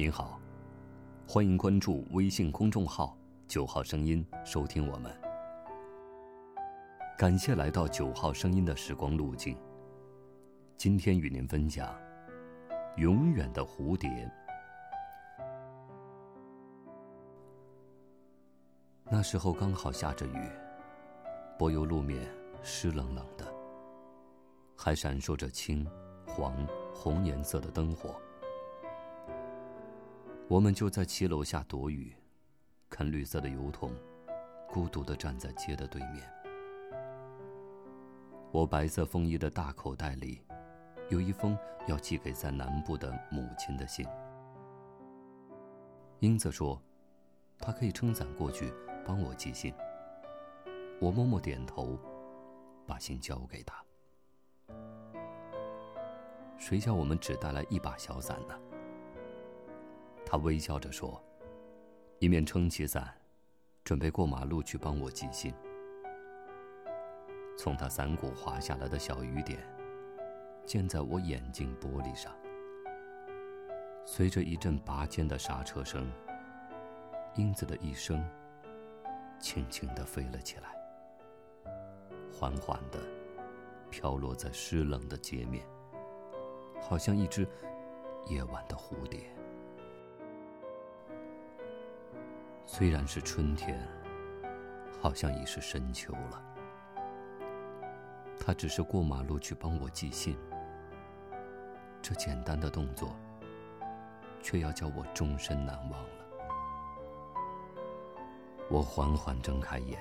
您好，欢迎关注微信公众号“九号声音”，收听我们。感谢来到九号声音的时光路径。今天与您分享《永远的蝴蝶》。那时候刚好下着雨，柏油路面湿冷冷的，还闪烁着青、黄、红颜色的灯火。我们就在骑楼下躲雨，看绿色的油桶，孤独的站在街的对面。我白色风衣的大口袋里，有一封要寄给在南部的母亲的信。英子说，她可以撑伞过去帮我寄信。我默默点头，把信交给她。谁叫我们只带来一把小伞呢？他微笑着说，一面撑起伞，准备过马路去帮我寄信。从他伞骨滑下来的小雨点，溅在我眼镜玻璃上。随着一阵拔尖的刹车声，英子的一声，轻轻的飞了起来，缓缓的飘落在湿冷的街面，好像一只夜晚的蝴蝶。虽然是春天，好像已是深秋了。他只是过马路去帮我寄信，这简单的动作，却要叫我终身难忘了。我缓缓睁开眼，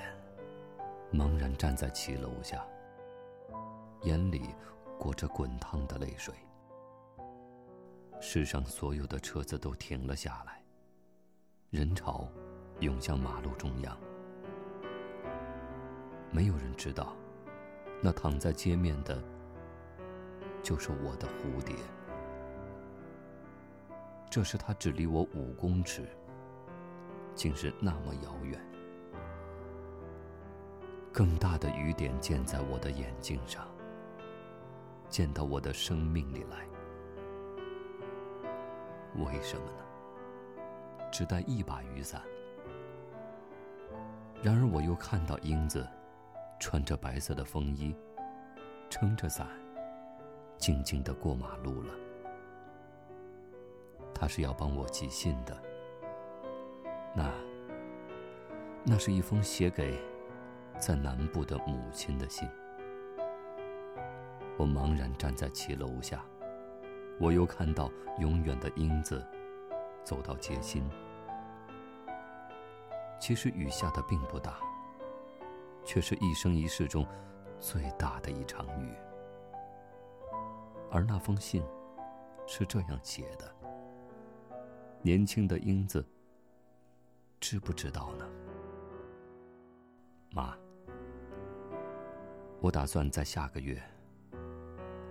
茫然站在骑楼下，眼里裹着滚烫的泪水。世上所有的车子都停了下来，人潮。涌向马路中央，没有人知道，那躺在街面的，就是我的蝴蝶。这时，它只离我五公尺，竟是那么遥远。更大的雨点溅在我的眼睛上，溅到我的生命里来。为什么呢？只带一把雨伞。然而，我又看到英子穿着白色的风衣，撑着伞，静静的过马路了。他是要帮我寄信的，那，那是一封写给在南部的母亲的信。我茫然站在骑楼下，我又看到永远的英子走到街心。其实雨下的并不大，却是一生一世中最大的一场雨。而那封信是这样写的：年轻的英子，知不知道呢？妈，我打算在下个月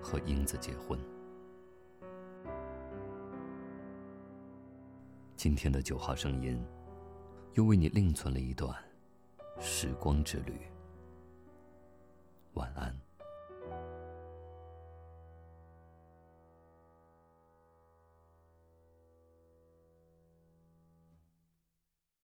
和英子结婚。今天的九号声音。就为你另存了一段时光之旅。晚安。